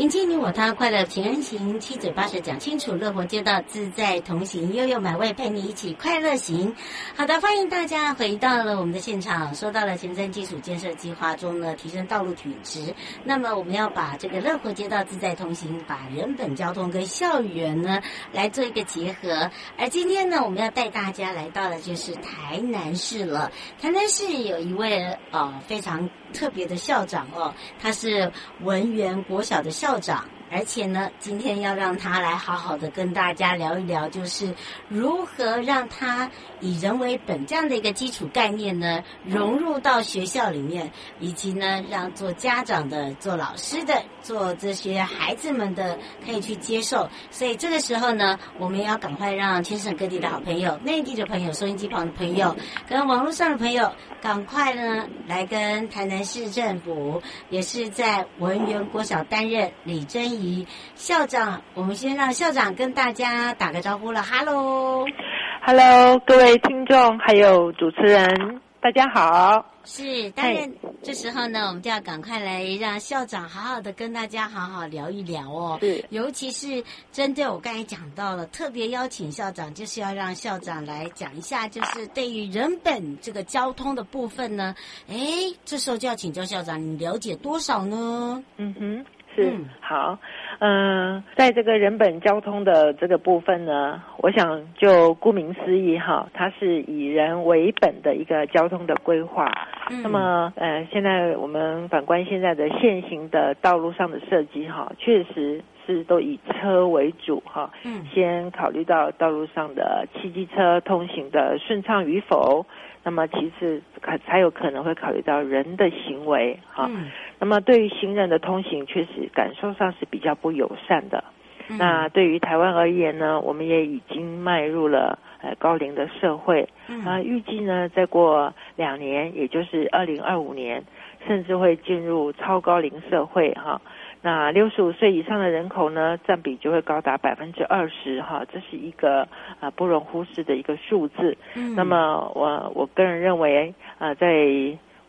迎接你我他，快乐平安行，七嘴八舌讲清楚，乐活街道自在同行，悠悠美味陪你一起快乐行。好的，欢迎大家回到了我们的现场。说到了前瞻基础建设计划中呢，提升道路品质。那么我们要把这个乐活街道自在同行，把人本交通跟校园呢来做一个结合。而今天呢，我们要带大家来到的就是台南市了。台南市有一位呃非常特别的校长哦，他是文园国小的校长。而且呢，今天要让他来好好的跟大家聊一聊，就是如何让他以人为本这样的一个基础概念呢，融入到学校里面，以及呢，让做家长的、做老师的、做这些孩子们的可以去接受。所以这个时候呢，我们要赶快让全省各地的好朋友、内地的朋友、收音机旁的朋友、跟网络上的朋友，赶快呢来跟台南市政府，也是在文园国小担任。李珍仪校长，我们先让校长跟大家打个招呼了。Hello，Hello，各位听众还有主持人，大家好。是，当然这时候呢，我们就要赶快来让校长好好的跟大家好好聊一聊哦。对，尤其是针对我刚才讲到了，特别邀请校长，就是要让校长来讲一下，就是对于人本这个交通的部分呢。哎，这时候就要请教校长，你了解多少呢？嗯哼。是好，嗯、呃，在这个人本交通的这个部分呢，我想就顾名思义哈，它是以人为本的一个交通的规划。嗯、那么，呃，现在我们反观现在的现行的道路上的设计哈，确实是都以车为主哈。嗯。先考虑到道路上的汽机车通行的顺畅与否。那么其次，可才有可能会考虑到人的行为哈。嗯、那么对于行人的通行，确实感受上是比较不友善的。嗯、那对于台湾而言呢，我们也已经迈入了呃高龄的社会。嗯、啊，预计呢再过两年，也就是二零二五年，甚至会进入超高龄社会哈。那六十五岁以上的人口呢，占比就会高达百分之二十哈，这是一个啊不容忽视的一个数字。嗯，那么我我个人认为啊，在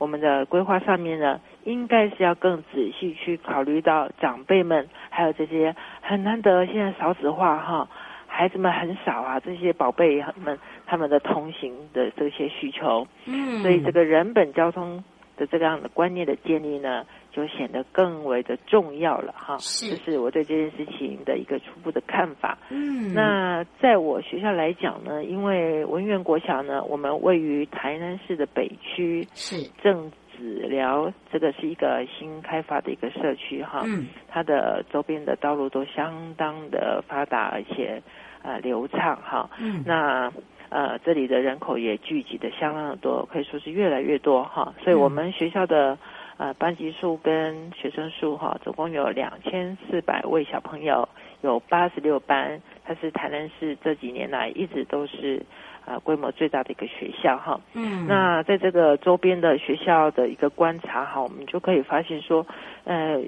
我们的规划上面呢，应该是要更仔细去考虑到长辈们，还有这些很难得现在少子化哈，孩子们很少啊，这些宝贝们他们的通行的这些需求。嗯，所以这个人本交通的这个样的观念的建立呢，就显得更为的重要了哈，是，这是我对这件事情的一个初步的看法。嗯，那在我学校来讲呢，因为文苑国小呢，我们位于台南市的北区，是。正子寮，这个是一个新开发的一个社区哈，嗯，它的周边的道路都相当的发达，而且呃流畅哈，嗯，那呃这里的人口也聚集的相当的多，可以说是越来越多哈，所以我们学校的。呃，班级数跟学生数哈，总共有两千四百位小朋友，有八十六班，它是台南市这几年来一直都是呃规模最大的一个学校哈。嗯，那在这个周边的学校的一个观察哈，我们就可以发现说，呃，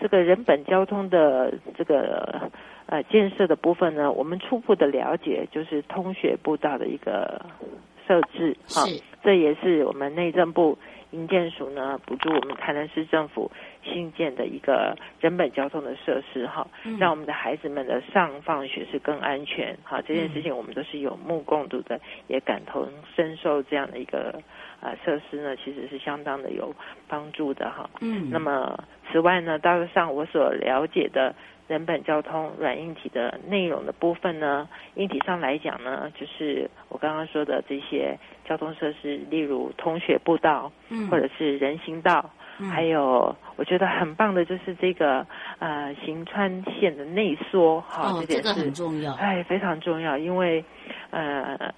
这个人本交通的这个呃建设的部分呢，我们初步的了解就是通学步道的一个设置哈。是这也是我们内政部营建署呢补助我们台南市政府新建的一个人本交通的设施哈，让我们的孩子们的上放学是更安全哈。这件事情我们都是有目共睹的，也感同身受这样的一个啊设施呢，其实是相当的有帮助的哈。嗯，那么此外呢，大致上我所了解的。人本交通软硬体的内容的部分呢，硬体上来讲呢，就是我刚刚说的这些交通设施，例如通学步道，嗯，或者是人行道，嗯，还有我觉得很棒的就是这个呃行川线的内缩，哈，哦，这个很重要，哎，非常重要，因为呃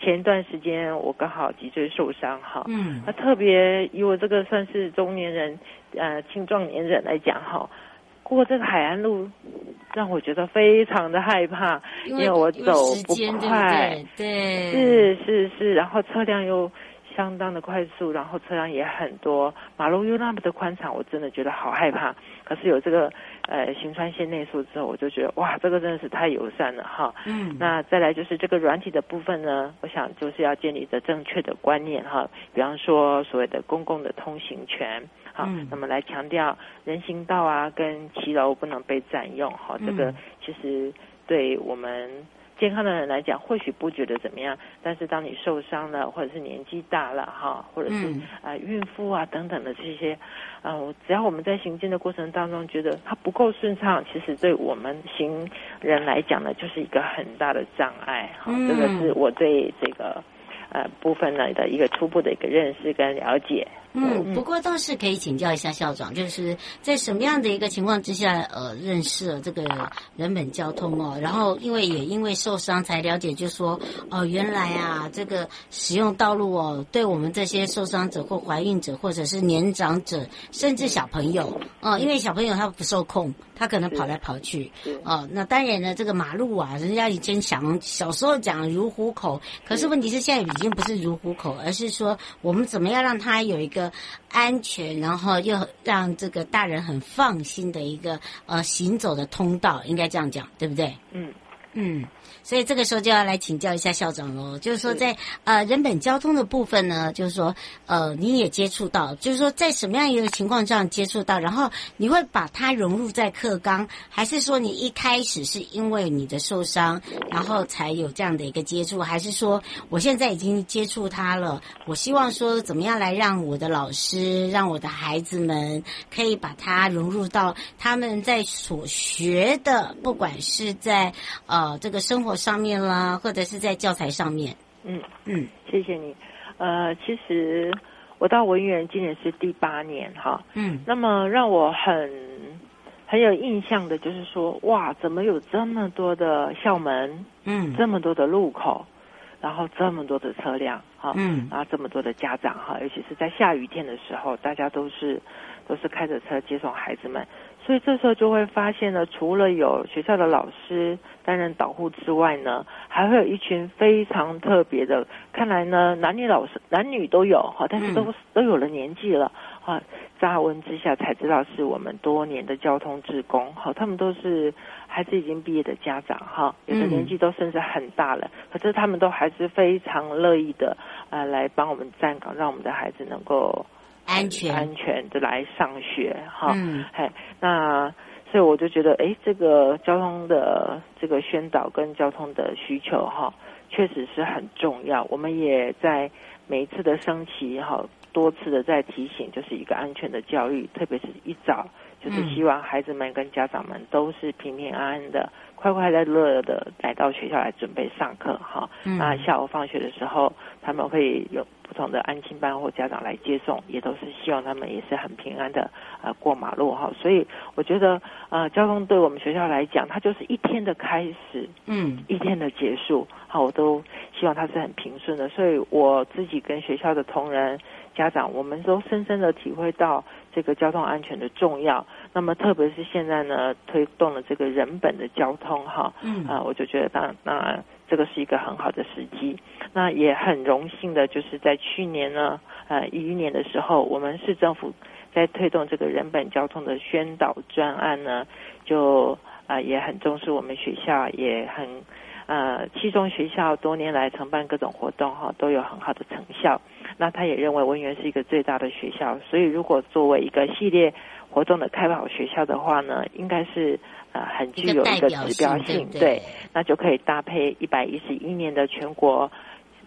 前一段时间我刚好脊椎受伤，哈，嗯，那特别以我这个算是中年人呃青壮年人来讲，哈。过这个海岸路，让我觉得非常的害怕，因为，我走不快，对，是是是，然后车辆又相当的快速，然后车辆也很多，马路又那么的宽敞，我真的觉得好害怕。可是有这个呃行川线内缩之后，我就觉得哇，这个真的是太友善了哈。嗯，那再来就是这个软体的部分呢，我想就是要建立的正确的观念哈，比方说所谓的公共的通行权。好，那么来强调人行道啊跟骑楼不能被占用，哈，这个其实对我们健康的人来讲，或许不觉得怎么样，但是当你受伤了，或者是年纪大了，哈，或者是啊、呃、孕妇啊等等的这些，啊、呃，只要我们在行进的过程当中觉得它不够顺畅，其实对我们行人来讲呢，就是一个很大的障碍，哈，这个是我对这个呃部分呢的一个初步的一个认识跟了解。嗯，不过倒是可以请教一下校长，就是在什么样的一个情况之下，呃，认识了这个人本交通哦，然后因为也因为受伤才了解，就说哦，原来啊，这个使用道路哦，对我们这些受伤者或怀孕者或者是年长者，甚至小朋友，哦，因为小朋友他不受控，他可能跑来跑去，哦，那当然呢，这个马路啊，人家以前想小时候讲如虎口，可是问题是现在已经不是如虎口，而是说我们怎么样让他有一个。安全，然后又让这个大人很放心的一个呃行走的通道，应该这样讲，对不对？嗯嗯。所以这个时候就要来请教一下校长喽，就是说在呃人本交通的部分呢，就是说呃你也接触到，就是说在什么样一个情况上接触到，然后你会把它融入在课纲，还是说你一开始是因为你的受伤，然后才有这样的一个接触，还是说我现在已经接触它了，我希望说怎么样来让我的老师，让我的孩子们可以把它融入到他们在所学的，不管是在呃这个生活。上面啦，或者是在教材上面。嗯嗯，谢谢你。呃，其实我到文园今年是第八年哈。嗯。那么让我很很有印象的就是说，哇，怎么有这么多的校门？嗯。这么多的路口，然后这么多的车辆哈。嗯。然后这么多的家长哈，尤其是在下雨天的时候，大家都是都是开着车接送孩子们。所以这时候就会发现呢，除了有学校的老师担任导护之外呢，还会有一群非常特别的，看来呢男女老师男女都有哈，但是都都有了年纪了啊。乍闻之下才知道是我们多年的交通职工哈，他们都是孩子已经毕业的家长哈，有的年纪都甚至很大了，可是他们都还是非常乐意的啊来帮我们站岗，让我们的孩子能够。安全安全的来上学哈，嗯，嘿，那所以我就觉得，哎，这个交通的这个宣导跟交通的需求哈，确实是很重要。我们也在每一次的升旗哈，多次的在提醒，就是一个安全的教育，特别是一早，就是希望孩子们跟家长们都是平平安安的、快快乐乐的来到学校来准备上课哈。那下午放学的时候，他们会有。不同的安亲班或家长来接送，也都是希望他们也是很平安的呃过马路哈。所以我觉得呃交通对我们学校来讲，它就是一天的开始，嗯，一天的结束。好，我都希望它是很平顺的。所以我自己跟学校的同仁、家长，我们都深深的体会到这个交通安全的重要。那么特别是现在呢，推动了这个人本的交通哈，嗯啊，我就觉得当那。这个是一个很好的时机，那也很荣幸的，就是在去年呢，呃，一一年的时候，我们市政府在推动这个人本交通的宣导专案呢，就啊、呃、也很重视我们学校，也很呃，七中学校多年来承办各种活动哈，都有很好的成效。那他也认为文园是一个最大的学校，所以如果作为一个系列活动的开跑学校的话呢，应该是呃很具有一个指标性，对，那就可以搭配一百一十一年的全国。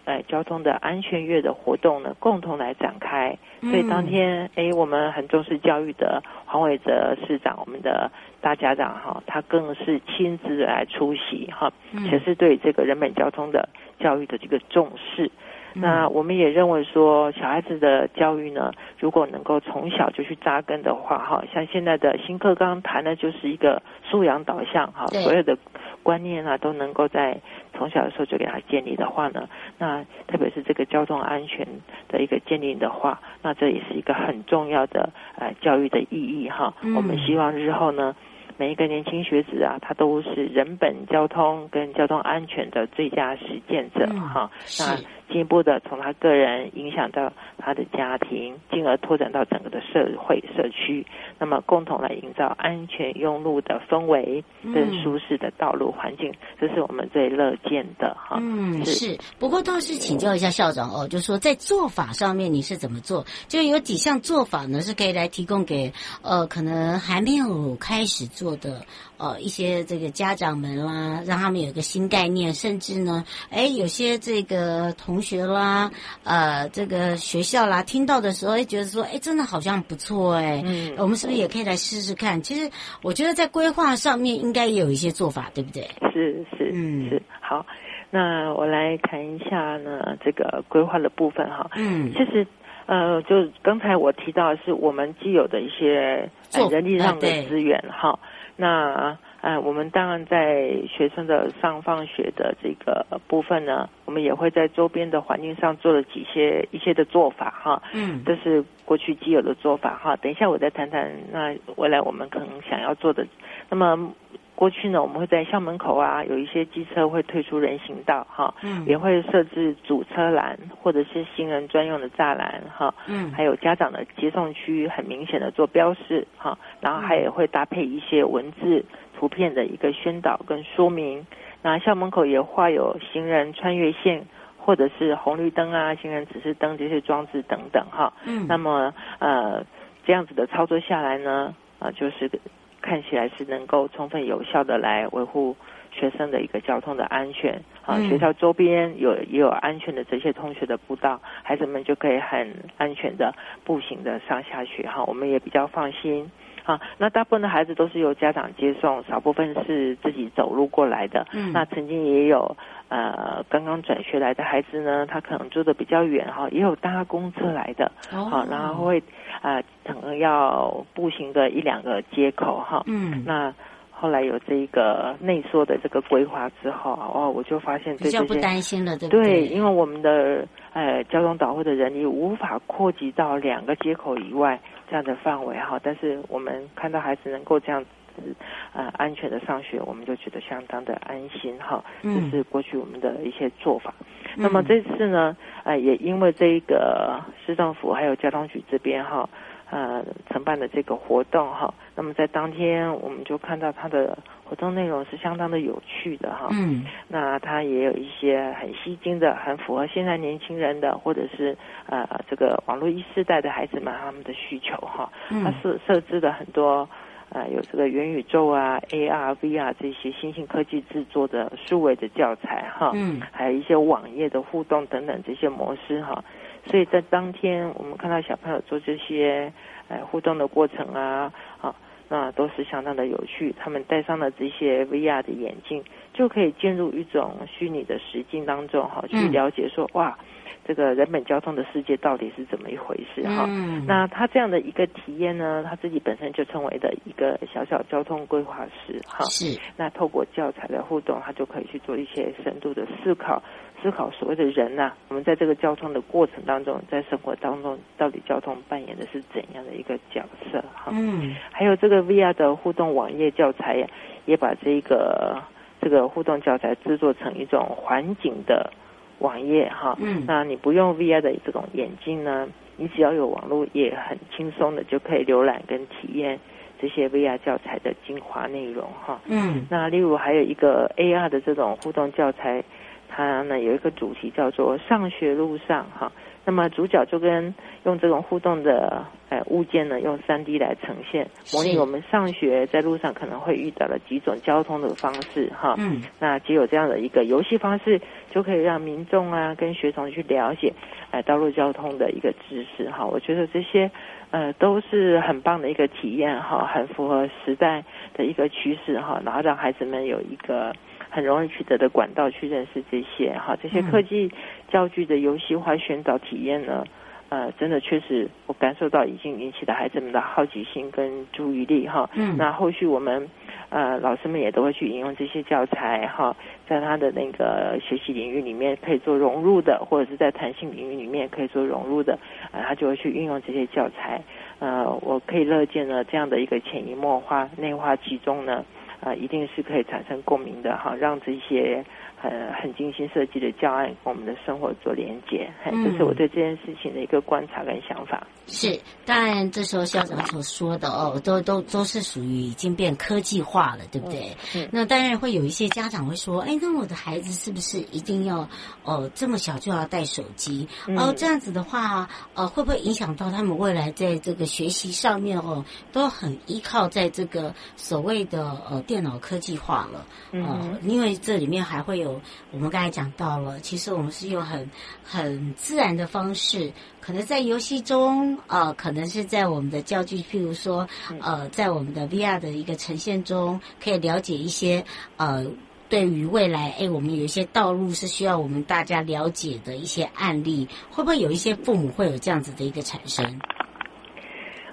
呃，交通的安全月的活动呢，共同来展开。所以当天，哎、嗯，我们很重视教育的黄伟哲市长，我们的大家长哈，他更是亲自来出席哈，也是对这个人本交通的教育的这个重视。嗯、那我们也认为说，小孩子的教育呢，如果能够从小就去扎根的话，哈，像现在的新课纲谈的就是一个素养导向哈，所有的观念啊都能够在。从小的时候就给他建立的话呢，那特别是这个交通安全的一个建立的话，那这也是一个很重要的呃教育的意义哈。嗯、我们希望日后呢，每一个年轻学子啊，他都是人本交通跟交通安全的最佳实践者哈。嗯、那进一步的从他个人影响到他的家庭，进而拓展到整个的社会社区，那么共同来营造安全用路的氛围跟舒适的道路环境，这是我们最乐见的哈。嗯，是。不过倒是请教一下校长哦，就是说在做法上面你是怎么做？就有几项做法呢，是可以来提供给呃可能还没有开始做的呃一些这个家长们啦，让他们有一个新概念，甚至呢，哎，有些这个同学啦，呃，这个学校啦，听到的时候，哎觉得说，哎，真的好像不错，哎，嗯，我们是不是也可以来试试看？其实，我觉得在规划上面应该也有一些做法，对不对？是是，嗯，是。好，那我来谈一下呢，这个规划的部分哈。嗯，其实，呃，就刚才我提到的是我们既有的一些人力上的资源哈，那。呃，我们当然在学生的上放学的这个部分呢，我们也会在周边的环境上做了几些一些的做法哈。嗯，这是过去既有的做法哈。等一下我再谈谈那未来我们可能想要做的。那么过去呢，我们会在校门口啊，有一些机车会退出人行道哈。嗯，也会设置主车栏或者是行人专用的栅栏哈。嗯，还有家长的接送区很明显的做标示哈，然后还也会搭配一些文字。图片的一个宣导跟说明，那校门口也画有行人穿越线，或者是红绿灯啊、行人指示灯这些装置等等哈。嗯。那么呃，这样子的操作下来呢，啊、呃，就是看起来是能够充分有效的来维护学生的一个交通的安全。啊，学校周边有也有安全的这些同学的步道，孩子们就可以很安全的步行的上下学哈，我们也比较放心。啊，那大部分的孩子都是由家长接送，少部分是自己走路过来的。嗯，那曾经也有呃刚刚转学来的孩子呢，他可能住的比较远哈，也有搭公车来的。哦，好，然后会呃可能要步行个一两个街口哈。嗯，那后来有这个内缩的这个规划之后，哦，我就发现比较不担心了，对不对？对，因为我们的呃交通导护的人力无法扩及到两个街口以外。这样的范围哈，但是我们看到孩子能够这样子呃安全的上学，我们就觉得相当的安心哈。这是过去我们的一些做法。嗯、那么这次呢，呃，也因为这个市政府还有交通局这边哈，呃，承办的这个活动哈，那么在当天我们就看到他的。活动内容是相当的有趣的哈，嗯，那他也有一些很吸睛的，很符合现在年轻人的，或者是呃这个网络一世代的孩子们他们的需求哈，嗯，它是设置了很多呃有这个元宇宙啊、AR、VR 这些新兴科技制作的数位的教材哈，嗯，还有一些网页的互动等等这些模式哈，所以在当天我们看到小朋友做这些呃互动的过程啊，啊。那都是相当的有趣，他们戴上了这些 VR 的眼镜，就可以进入一种虚拟的实境当中，哈，去了解说，哇，这个人本交通的世界到底是怎么一回事，哈。嗯。那他这样的一个体验呢，他自己本身就成为的一个小小交通规划师，哈。是。那透过教材的互动，他就可以去做一些深度的思考。思考所谓的人呐、啊，我们在这个交通的过程当中，在生活当中，到底交通扮演的是怎样的一个角色？哈，嗯，还有这个 VR 的互动网页教材呀，也把这个这个互动教材制作成一种环境的网页，哈，嗯，那你不用 VR 的这种眼镜呢，你只要有网络，也很轻松的就可以浏览跟体验这些 VR 教材的精华内容，哈，嗯，那例如还有一个 AR 的这种互动教材。它呢有一个主题叫做“上学路上哈那么主角就跟用这种互动的呃物件呢，用三 D 来呈现，模拟我们上学在路上可能会遇到的几种交通的方式哈。嗯。那只有这样的一个游戏方式，就可以让民众啊跟学童去了解呃道路交通的一个知识哈。我觉得这些呃都是很棒的一个体验哈，很符合时代的一个趋势哈，然后让孩子们有一个。很容易取得的管道去认识这些哈，这些科技教具的游戏化寻找体验呢，呃，真的确实我感受到已经引起了孩子们的好奇心跟注意力哈。嗯。那后续我们呃老师们也都会去引用这些教材哈，在他的那个学习领域里面可以做融入的，或者是在弹性领域里面可以做融入的，呃，他就会去运用这些教材。呃，我可以乐见呢这样的一个潜移默化、内化其中呢。啊、一定是可以产生共鸣的哈，让这些很很精心设计的教案跟我们的生活做连接，嗯，这是我对这件事情的一个观察跟想法。是，当然这时候校长所说的哦，都都都是属于已经变科技化了，对不对？嗯。那当然会有一些家长会说，哎，那我的孩子是不是一定要哦这么小就要带手机？嗯、哦，这样子的话，呃，会不会影响到他们未来在这个学习上面哦，都很依靠在这个所谓的呃。电脑科技化了，嗯、呃，因为这里面还会有我们刚才讲到了，其实我们是用很很自然的方式，可能在游戏中，呃，可能是在我们的教具，譬如说，呃，在我们的 VR 的一个呈现中，可以了解一些，呃，对于未来，哎，我们有一些道路是需要我们大家了解的一些案例，会不会有一些父母会有这样子的一个产生？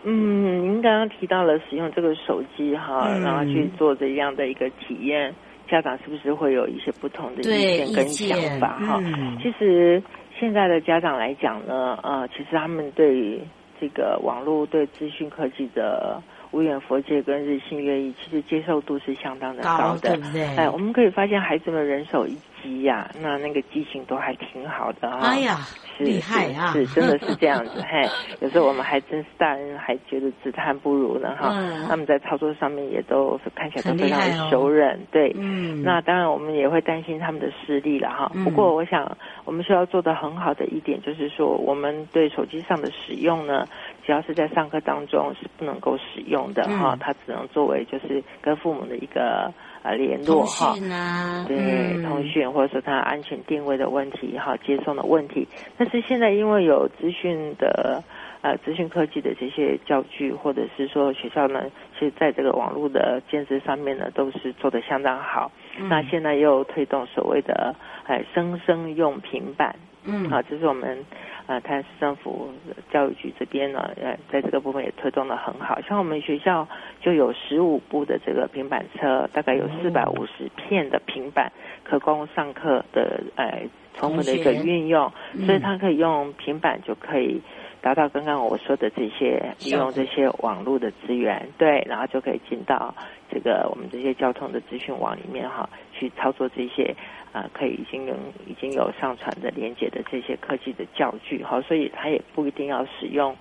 嗯，您刚刚提到了使用这个手机哈、嗯，然后去做这样的一个体验，家长是不是会有一些不同的意见跟想法哈、嗯？其实现在的家长来讲呢，呃，其实他们对于这个网络对资讯科技的无远佛界跟日新月异，其实接受度是相当的高的。高，对不对？哎，我们可以发现孩子们人手一机呀、啊，那那个机型都还挺好的啊。哎呀。厉害啊！是，是真的是这样子，嘿，有时候我们还真是大人还觉得自叹不如呢，哈、嗯。他们在操作上面也都看起来都非常的熟稔、哦，对。嗯。那当然我们也会担心他们的视力了，哈、嗯。不过我想我们需要做的很好的一点就是说，我们对手机上的使用呢，只要是在上课当中是不能够使用的，哈、嗯。它只能作为就是跟父母的一个。啊，联络哈、啊，对、嗯，通讯或者说它安全定位的问题哈，接送的问题。但是现在因为有资讯的呃资讯科技的这些教具，或者是说学校呢，其实在这个网络的建设上面呢，都是做的相当好。嗯、那现在又推动所谓的哎生生用平板，嗯，好，这是我们。呃，台南市政府教育局这边呢，呃，在这个部分也推动的很好。像我们学校就有十五部的这个平板车，大概有四百五十片的平板，可供上课的呃充分的一个运用，所以它可以用平板就可以达到刚刚我说的这些利用这些网络的资源，对，然后就可以进到这个我们这些交通的资讯网里面哈，去操作这些。啊，可以已经有已经有上传的连接的这些科技的教具，哈，所以他也不一定要使用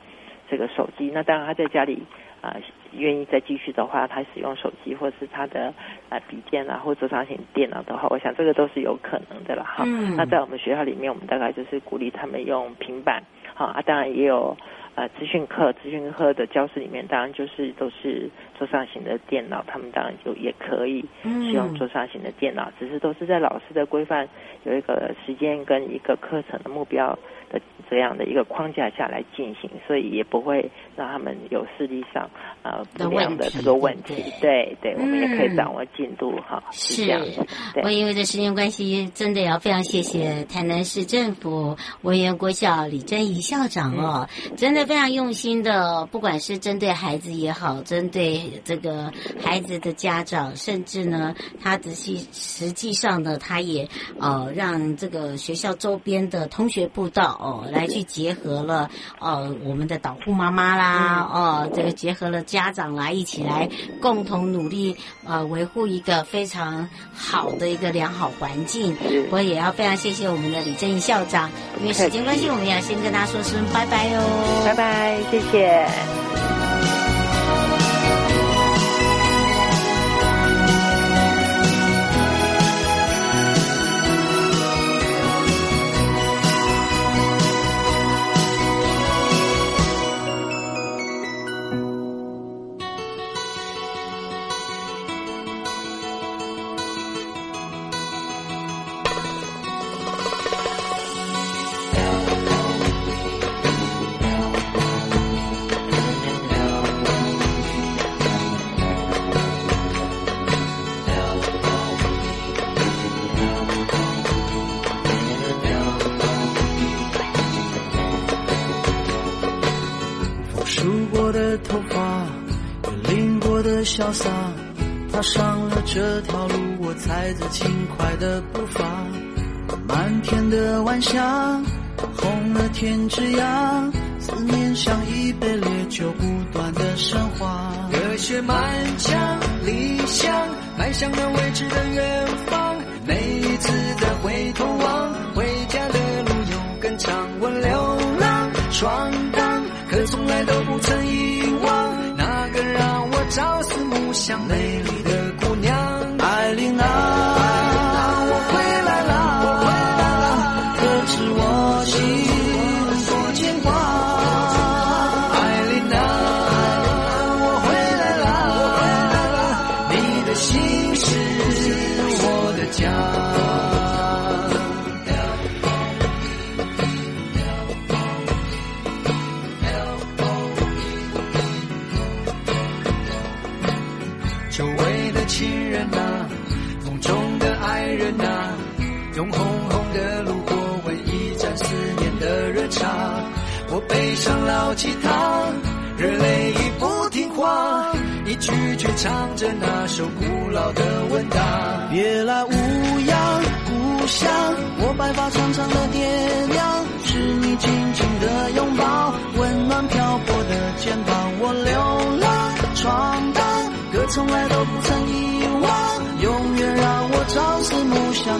这个手机。那当然他在家里啊，愿意再继续的话，他使用手机或是他的啊笔电啊或桌上型电脑的话，我想这个都是有可能的了哈。嗯。那在我们学校里面，我们大概就是鼓励他们用平板，好啊，当然也有。呃，资讯课、资讯课的教室里面，当然就是都是桌上型的电脑，他们当然就也可以使用桌上型的电脑，嗯，只是都是在老师的规范有一个时间跟一个课程的目标的这样的一个框架下来进行，所以也不会让他们有视力上呃不良的这个问题。对对，我们也可以掌握进度哈，嗯，是这样子。因为这时间关系，真的要非常谢谢台南市政府文源国小李珍怡校长哦，嗯，真的。非常用心的，不管是针对孩子也好，针对这个孩子的家长，甚至呢，他仔细实际上呢，他也呃让这个学校周边的通学步道哦来去结合了呃我们的导护妈妈啦哦，这个结合了家长来，一起来共同努力呃维护一个非常好的一个良好环境。我也要非常谢谢我们的李正义校长，因为时间关系，我们要先跟大家说声拜拜哦。拜拜，谢谢。潇洒，踏上了这条路，我踩着轻快的步伐。满天的晚霞，红了天之涯，思念像一杯烈酒，不断的升华。热血满腔，理想迈向了未知的远方。每一次再回头望，回家的路有更长。我流浪闯却唱着那首古老的问答。别来无恙，故乡，我白发苍苍的爹娘，是你紧紧的拥抱，温暖漂泊的肩膀。我流浪闯荡，歌从来都不曾遗忘，永远让我朝思暮想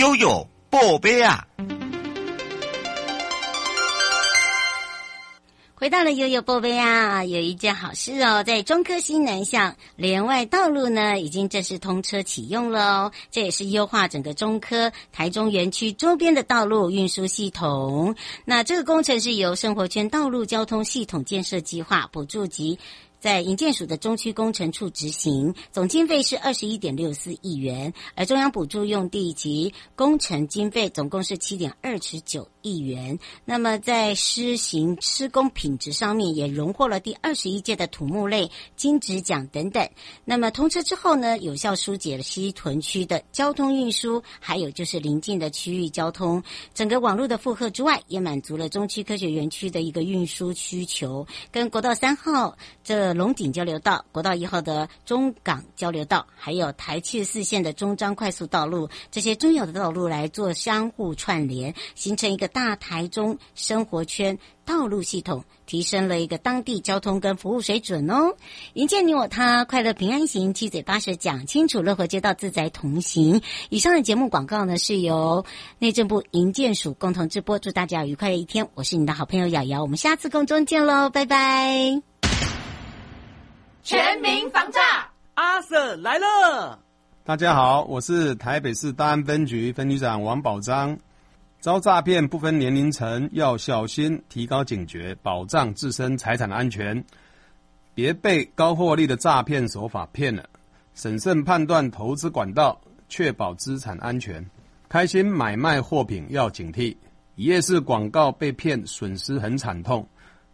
悠悠宝贝啊！回到了悠悠宝贝啊，有一件好事哦，在中科西南向联外道路呢，已经正式通车启用了哦。这也是优化整个中科台中园区周边的道路运输系统。那这个工程是由生活圈道路交通系统建设计划补助及。在营建署的中区工程处执行，总经费是二十一点六四亿元，而中央补助用地及工程经费总共是七点二十九亿元。那么在施行施工品质上面，也荣获了第二十一届的土木类金质奖等等。那么通车之后呢，有效疏解了西屯区的交通运输，还有就是邻近的区域交通，整个网络的负荷之外，也满足了中区科学园区的一个运输需求，跟国道三号这。龙井交流道、国道一号的中港交流道，还有台七四线的中彰快速道路，这些重要的道路来做相互串联，形成一个大台中生活圈道路系统，提升了一个当地交通跟服务水准哦。迎接你我他，快乐平安行，七嘴八舌讲清楚，乐活街道自在同行。以上的节目广告呢，是由内政部营建署共同直播，祝大家愉快的一天。我是你的好朋友瑶瑶，我们下次空中见喽，拜拜。全民防诈，阿 Monster 来了！大家好，我是台北市大安分局分局长王宝章。遭诈骗不分年龄层，要小心，提高警觉，保障自身财产的安全，别被高获利的诈骗手法骗了。审慎判断投资管道，确保资产安全。开心买卖货品要警惕，一夜市广告被骗，损失很惨痛。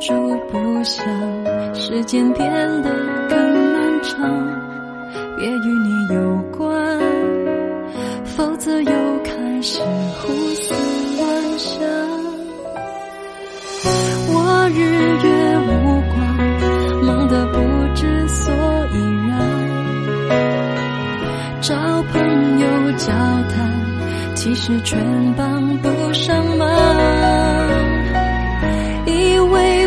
住不下，时间变得更漫长，别与你有关，否则又开始胡思乱想。我日月无光，忙得不知所以然，找朋友交谈，其实全帮不上忙。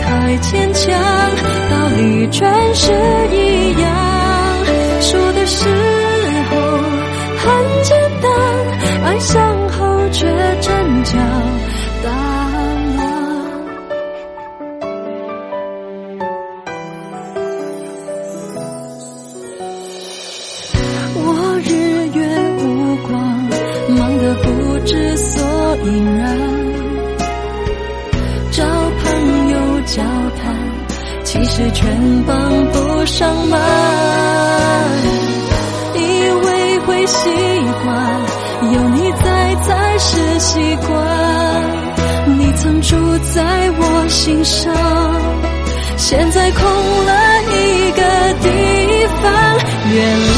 太坚强道理全是一样。说的时候很简单爱上后却真假。是全帮不上忙。以为会习惯，有你在才是习惯。你曾住在我心上，现在空了一个地方。原来。